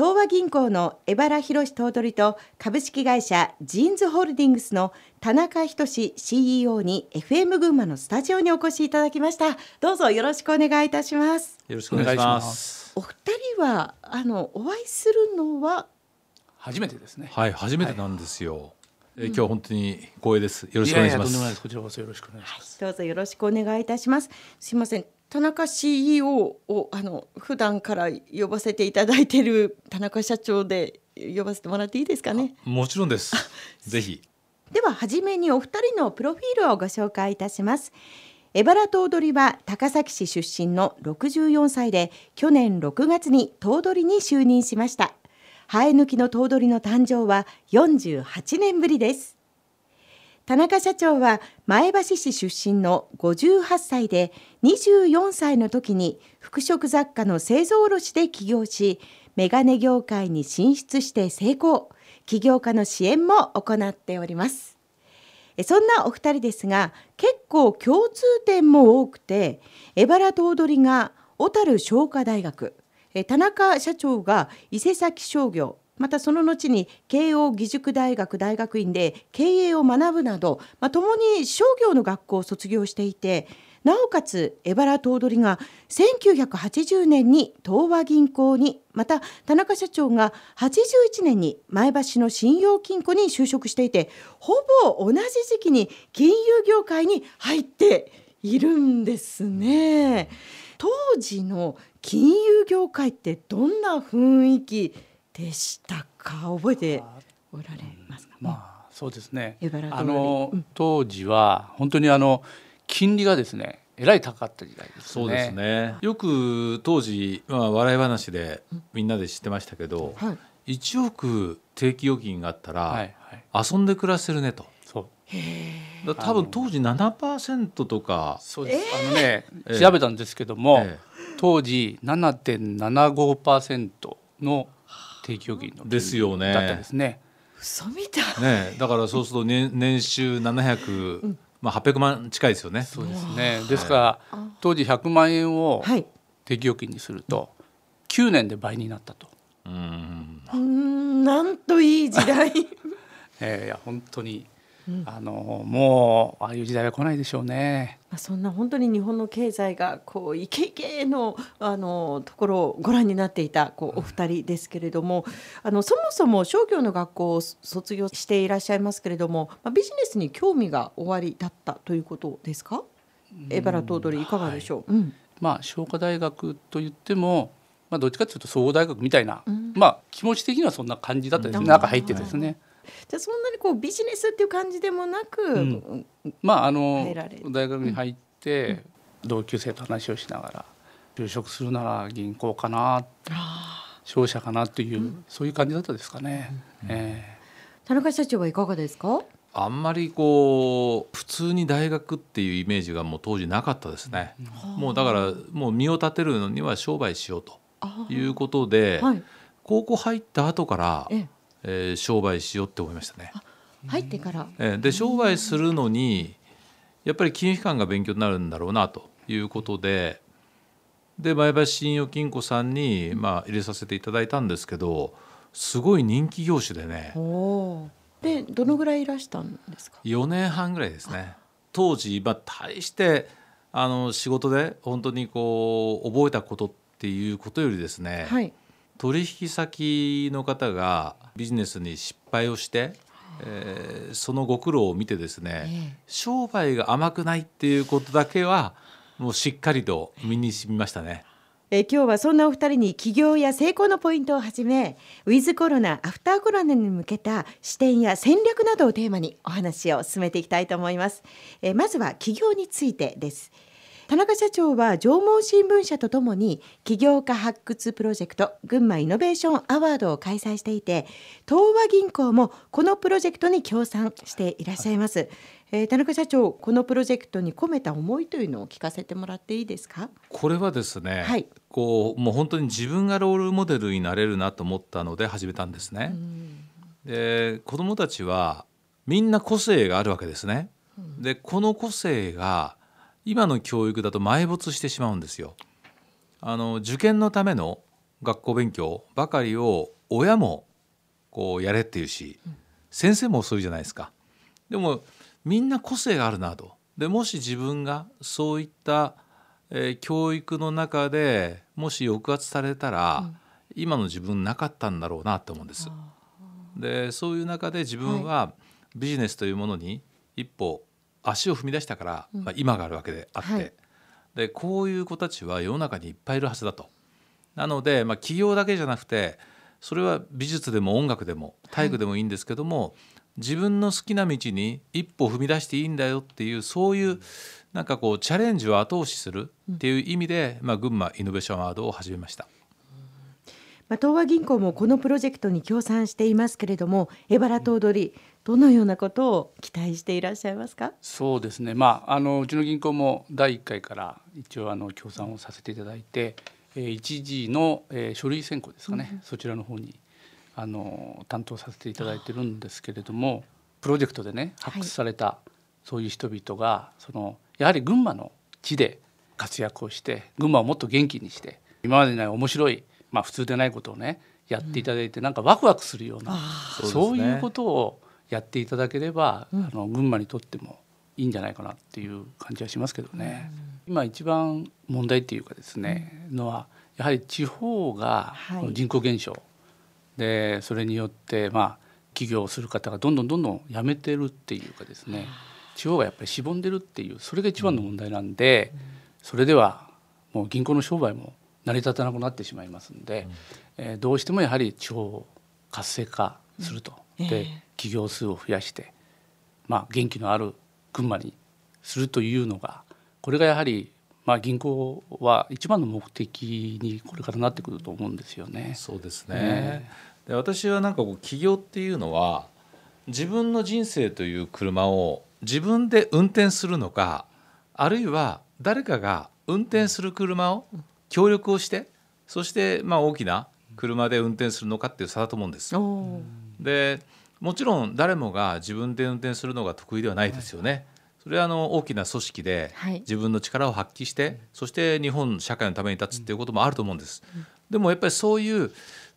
東和銀行の江原博頭取と株式会社ジーンズホールディングスの田中仁 CEO に FM 群馬のスタジオにお越しいただきました。どうぞよろしくお願いいたします。よろしくお願いします。お二人はあのお会いするのは？初めてですね。はい初めてなんですよ、はい、え今日は本当に光栄です。よろしくお願いします。こちらこそよろしくお願いします、はい、どうぞよろしくお願いいたします。すいません田中 CEO をあの普段から呼ばせていただいている田中社長で呼ばせてもらっていいですかね？もちろんです。ぜひ。では初めにお二人のプロフィールをご紹介いたします。江原頭取は高崎市出身の64歳で去年6月に頭取に就任しました。生え抜きの頭取の誕生は48年ぶりです。田中社長は前橋市出身の58歳で24歳の時に服飾雑貨の製造卸で起業しメガネ業界に進出して成功。起業家の支援も行っております。そんなお二人ですが結構共通点も多くて江原頭取が小樽商科大学田中社長が伊勢崎商業またその後に慶應義塾大学大学院で経営を学ぶなど、まあ、共に商業の学校を卒業していてなおかつ江原頭取が1980年に東和銀行にまた田中社長が81年に前橋の信用金庫に就職していてほぼ同じ時期に金融業界に入っているんですね。当時の金融業界ってどんな雰囲気でしたか？覚えておられますか、まあそうですね。あの、うん、当時は本当にあの金利がですねえらい高かった時代ですね。そうですね。よく当時まあ笑い話でみんなで知ってましたけど、はい、1億定期預金があったら、はいはい、遊んで暮らせるねと。そう。多分当時7%とか。そうです。あのね、調べたんですけども、えー、当時7.75%の定期預金のですよねだったですね。嘘みたい。ね、だからそうすると年年収700、うん、まあ800万近いですよね。そうですね。ですから、当時100万円を定期預金にすると9年で倍になったと。うんうんなんといい時代。えー、いや本当にあのもうああいう時代は来ないでしょうね。まあ、そんな本当に日本の経済がこうイケイケのあのところをご覧になっていたこうお二人ですけれども、あのそもそも商業の学校を卒業していらっしゃいますけれども、まあ、ビジネスに興味がおありだったということですか？江原頭取いかがでしょう？まあ商科大学といっても。まあ、どっちかというと総合大学みたいな、うん、まあ気持ち的にはそんな感じだったですね、中入ってですね。じゃそんなにこうビジネスっていう感じでもなく、うん、まああの大学に入って、同級生と話をしながら就職するなら銀行かな商社かなっていう、そういう感じだったですかね。えー、田中社長はいかがですか？あんまりこう普通に大学っていうイメージがもう当時なかったですね。もうだからもう身を立てるのには商売しようということで、はい、高校入った後から、えええー、商売しようって思いましたね。入ってから、えー、で商売するのにやっぱり金融機関が勉強になるんだろうなということでで前橋信用金庫さんに、まあ、入れさせていただいたんですけどすごい人気業種でね。でどのぐらいいらしたんですか？4年半ぐらいですね。当時、まあ、大してあの仕事で本当にこう覚えたことっていうことよりですね、はい、取引先の方がビジネスに失敗をして、えー、そのご苦労を見てですね、商売が甘くないっていうことだけはもうしっかりと身に染みましたね。え今日はそんなお二人に起業や成功のポイントをはじめウィズコロナアフターコロナに向けた視点や戦略などをテーマにお話を進めていきたいと思います。えまずは起業についてです。田中社長は縄文新聞社とともに起業家発掘プロジェクト群馬イノベーションアワードを開催していて東和銀行もこのプロジェクトに協賛していらっしゃいます、えー、田中社長このプロジェクトに込めた思いというのを聞かせてもらっていいですか？これはですね、はい、こうもう本当に自分がロールモデルになれるなと思ったので始めたんですね。で子どもたちはみんな個性があるわけですね。でこの個性が今の教育だと埋没してしまうんですよ。あの受験のための学校勉強ばかりを親もこうやれっていうし、先生もそういうじゃないですか。でもみんな個性があるなと。でもし自分がそういった、えー、教育の中でもし抑圧されたら、うん、今の自分なかったんだろうなと思うんです。でそういう中で自分はビジネスというものに一歩足を踏み出したから、まあ、今があるわけであって、はい、でこういう子たちは世の中にいっぱいいるはずだと。なので、まあ、企業だけじゃなくてそれは美術でも音楽でも体育でもいいんですけども、はい、自分の好きな道に一歩踏み出していいんだよっていうそういうなんかこうチャレンジを後押しするっていう意味で、まあ、群馬イノベーションアワードを始めました。まあ、東和銀行もこのプロジェクトに協賛していますけれども江原頭取どのようなことを期待していらっしゃいますか？そうですね、まあ、あのうちの銀行も第1回から一応あの協賛をさせていただいて、えー、一時の、えー、書類選考ですかね、うん、そちらの方にあの担当させていただいてるんですけれどもプロジェクトでね発掘された、そういう人々がそのやはり群馬の地で活躍をして群馬をもっと元気にして今までにない面白いまあ、普通でないことをねやっていただいて、なんかワクワクするような、そういうことをやっていただければ、あの群馬にとってもいいんじゃないかなっていう感じはしますけどね。今一番問題っていうかですね、のはやはり地方が人口減少、でそれによってまあ起業する方がどんどんどんどん辞めてるっていうかですね地方がやっぱりしぼんでるっていうそれが一番の問題なんで、それではもう銀行の商売も成り立たなくなってしまいますんで、うん、えー、どうしてもやはり地方を活性化すると、うん、で企業数を増やして、まあ、元気のある群馬にするというのがこれがやはりまあ、銀行は一番の目的にこれからなってくると思うんですよね。そうですね、で私はなんかこう起業っていうのは自分の人生という車を自分で運転するのかあるいは誰かが運転する車を協力をしてそしてまあ大きな車で運転するのかっていう差だと思うんです。でもちろん誰もが自分で運転するのが得意ではないですよね。それはあの大きな組織で自分の力を発揮して、はい、そして日本社会のために立つっていうこともあると思うんです。でもやっぱりそういう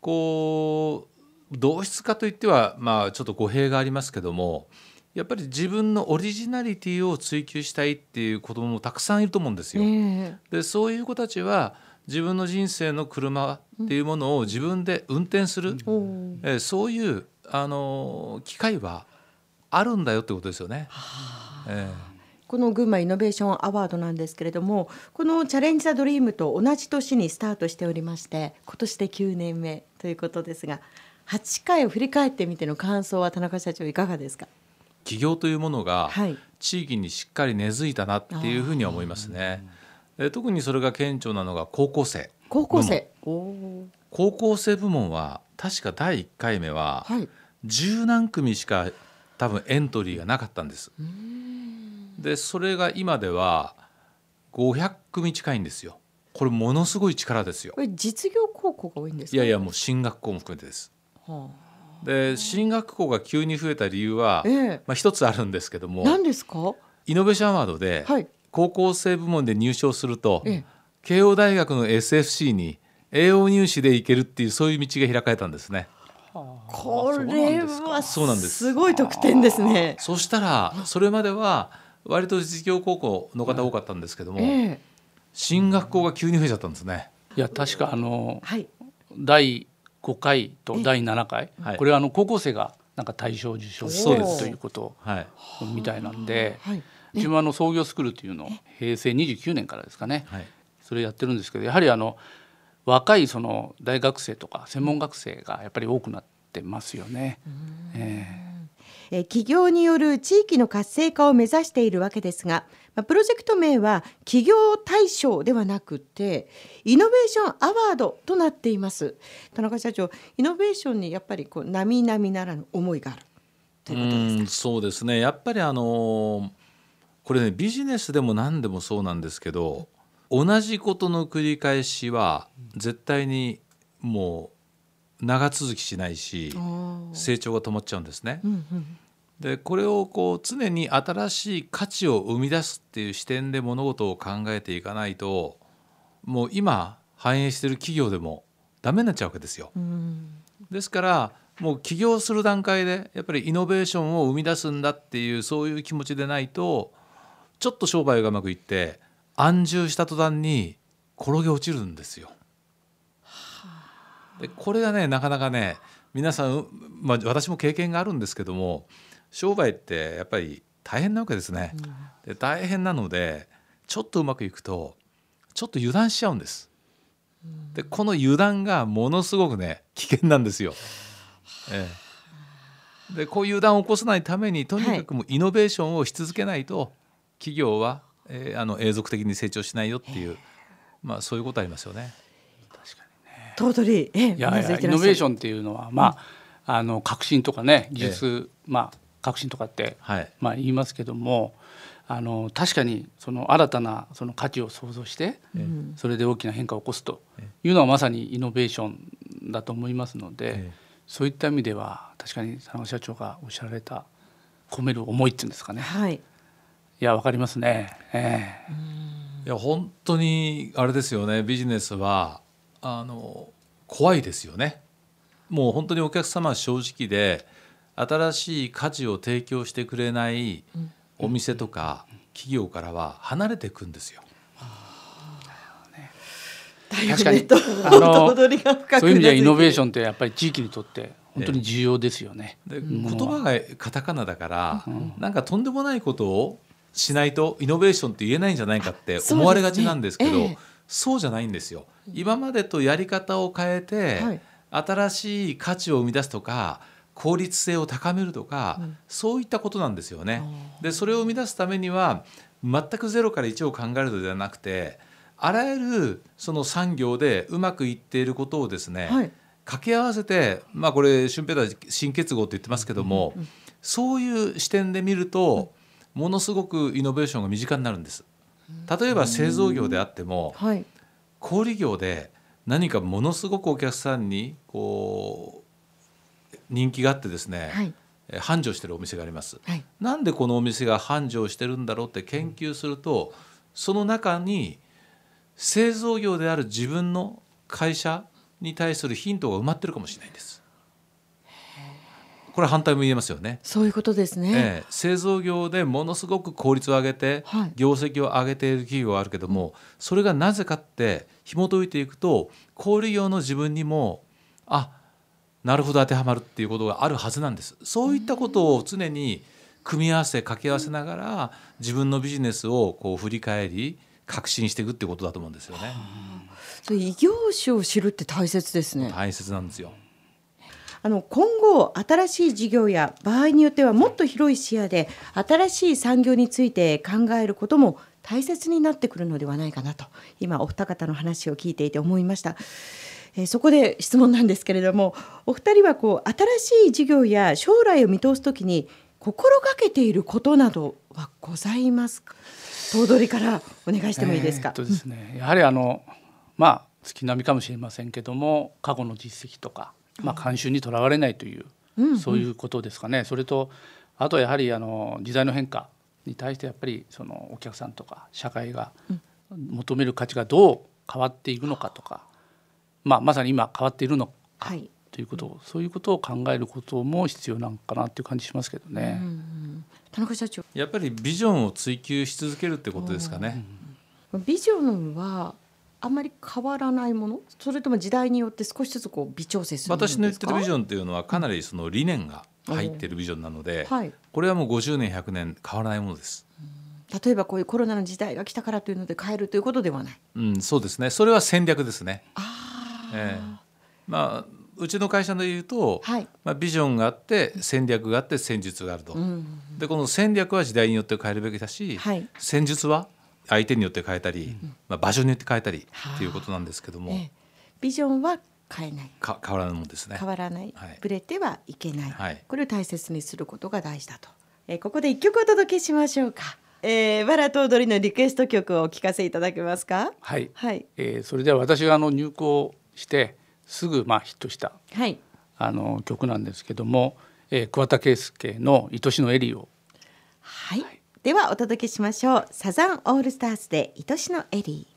こう同質化といってはまあちょっと語弊がありますけどもやっぱり自分のオリジナリティを追求したいっていう子どももたくさんいると思うんですよ。えー、でそういう子たちは自分の人生の車っていうものを自分で運転する、うん、えー、そういうあの機会はあるんだよってことですよね。えーこの群馬イノベーションアワードなんですけれどもこのチャレンジ・ザ・ドリームと同じ年にスタートしておりまして今年で9年目ということですが8回を振り返ってみての感想は田中社長いかがですか？起業というものが地域にしっかり根付いたなっていうふうには思いますね。で特にそれが顕著なのが高校生高校生高校生部門は確か第1回目は十何組しか多分エントリーがなかったんです。でそれが今では500組近いんですよ。これものすごい力ですよ。これ実業高校が多いんですいやいやもう進学校も含めてです。はあで進学校が急に増えた理由は、ええ、まあ、一つあるんですけども何ですか？イノベーションアワードで、高校生部門で入賞すると、ええ、慶応大学の SFC に栄養入試で行けるっていうそういう道が開かれたんですね。これはそうなんですすごい得点ですね。そしたらそれまでは割と実業高校の方多かったんですけども、え、進学校が急に増えちゃったんですね。いや確かあの、はい、第5回と第7回、これはあの高校生がなんか大賞受賞してるということみたいなんで、自分はあの創業スクールというのを平成29年からですかね、それやってるんですけどやはりあの若いその大学生とか専門学生がやっぱり多くなってますよね。えー企業による地域の活性化を目指しているわけですがプロジェクト名は企業大賞ではなくてイノベーションアワードとなっています。田中社長イノベーションにやっぱりこう並々ならぬ思いがある。ということですか？そうですね。やっぱりあのこれねビジネスでも何でもそうなんですけど同じことの繰り返しは絶対にもう長続きしないし成長が止まっちゃうんですね。うんうんでこれをこう常に新しい価値を生み出すっていう視点で物事を考えていかないともう今反映している企業でもダメになっちゃうわけですよ。ですからもう起業する段階でやっぱりイノベーションを生み出すんだっていうそういう気持ちでないとちょっと商売がうまくいって安住した途端に転げ落ちるんですよ。でこれがねなかなかね皆さん、まあ、私も経験があるんですけども商売ってやっぱり大変なわけですね。で大変なのでちょっとうまくいくとちょっと油断しちゃうんです。でこの油断がものすごくね危険なんですよ。ええ、でこういう油断を起こさないためにとにかくもうイノベーションをし続けないと、企業は、えー、あの永続的に成長しないよっていう、まあ、そういうことありますよね。頭取、えいやいやイノベーションっていうのは、まあ、あの革新とかね技術、まあ、革新とかって、はい、まあ、言いますけどもあの確かにその新たなその価値を創造して、それで大きな変化を起こすというのはまさにイノベーションだと思いますので、そういった意味では確かに佐野社長がおっしゃられた込める思いっていうんですかね、はい、いやわかりますね。えー、いや本当にあれですよねビジネスはあの怖いですよね。もう本当にお客様は正直で新しい価値を提供してくれないお店とか企業からは離れていくんですよ。確かに。あの そういう意味ではイノベーションってやっぱり地域にとって本当に重要ですよね。で言葉がカタカナだから、うん、なんかとんでもないことをしないとイノベーションって言えないんじゃないかって思われがちなんですけどそうじゃないんですよ。今までとやり方を変えて、はい、新しい価値を生み出すとか効率性を高めるとか、うん、そういったことなんですよね。でそれを生み出すためには全くゼロから1を考えるのではなくてあらゆるその産業でうまくいっていることをですね、はい、掛け合わせてまあこれ俊平太新結合って言ってますけども、うんうん、そういう視点で見ると、ものすごくイノベーションが身近になるんです。例えば製造業であっても、はい、小売業で何かものすごくお客さんにこう人気があってですね、はい、繁盛してるお店があります、はい、なんでこのお店が繁盛してるんだろうって研究するとその中に製造業である自分の会社に対するヒントが埋まってるかもしれないんです。これ反対も言えますよね。そういうことですね。ええ、製造業でものすごく効率を上げて、はい、業績を上げている企業があるけども、それがなぜかって紐解いていくと小売業の自分にもあなるほど当てはまるっていうことがあるはずなんですそういったことを常に組み合わせ掛け合わせながら自分のビジネスをこう振り返り革新していくってことだと思うんですよね。そう異業種を知るって大切ですね。大切なんですよ。あの今後新しい事業や場合によってはもっと広い視野で新しい産業について考えることも大切になってくるのではないかなと今お二方の話を聞いていて思いました。え、そこで質問なんですけれどもお二人はこう新しい事業や将来を見通すときに心がけていることなどはございますか？頭取からお願いしてもいいですか？えー、ですね、やはりあのまあ月並みかもしれませんけども過去の実績とか、まあ、慣習にとらわれないという、うん、そういうことですかね。それとあとやはりあの時代の変化に対してやっぱりそのお客さんとか社会が求める価値がどう変わっていくのかとか、まあ、まさに今変わっているのか、はい、ということをそういうことを考えることも必要なのかなっていう感じしますけどね。うん、田中社長やっぱりビジョンを追求し続けるってことですかね。ビジョンはあまり変わらないもの？それとも時代によって少しずつこう微調整する私の言ってるビジョンっていうのはかなりその理念が入っているビジョンなので、はい、これはもう50年100年変わらないものです。例えばこういうコロナの時代が来たからというので変えるということではない？うん、そうですね。それは戦略ですね。あえー、まあうちの会社でいうと、はい、まあ、ビジョンがあって戦略があって戦術があると、うん、でこの戦略は時代によって変えるべきだし、はい、戦術は相手によって変えたり、うん、まあ、場所によって変えたりっていうことなんですけども、えビジョンは変えない。か変わらないもんですね。変わらない、はい、ぶれてはいけない、はい、これを大切にすることが大事だと、えー、ここで一曲お届けしましょうか。えー、バラと踊りのリクエスト曲をお聞かせいただけますか？はい。はい。えー、それでは私があの入校してすぐまあヒットした、はい、あの曲なんですけども、えー、桑田佳祐の愛しのエリーを。はい。はい、ではお届けしましょう。サザンオールスターズで愛しのエリー。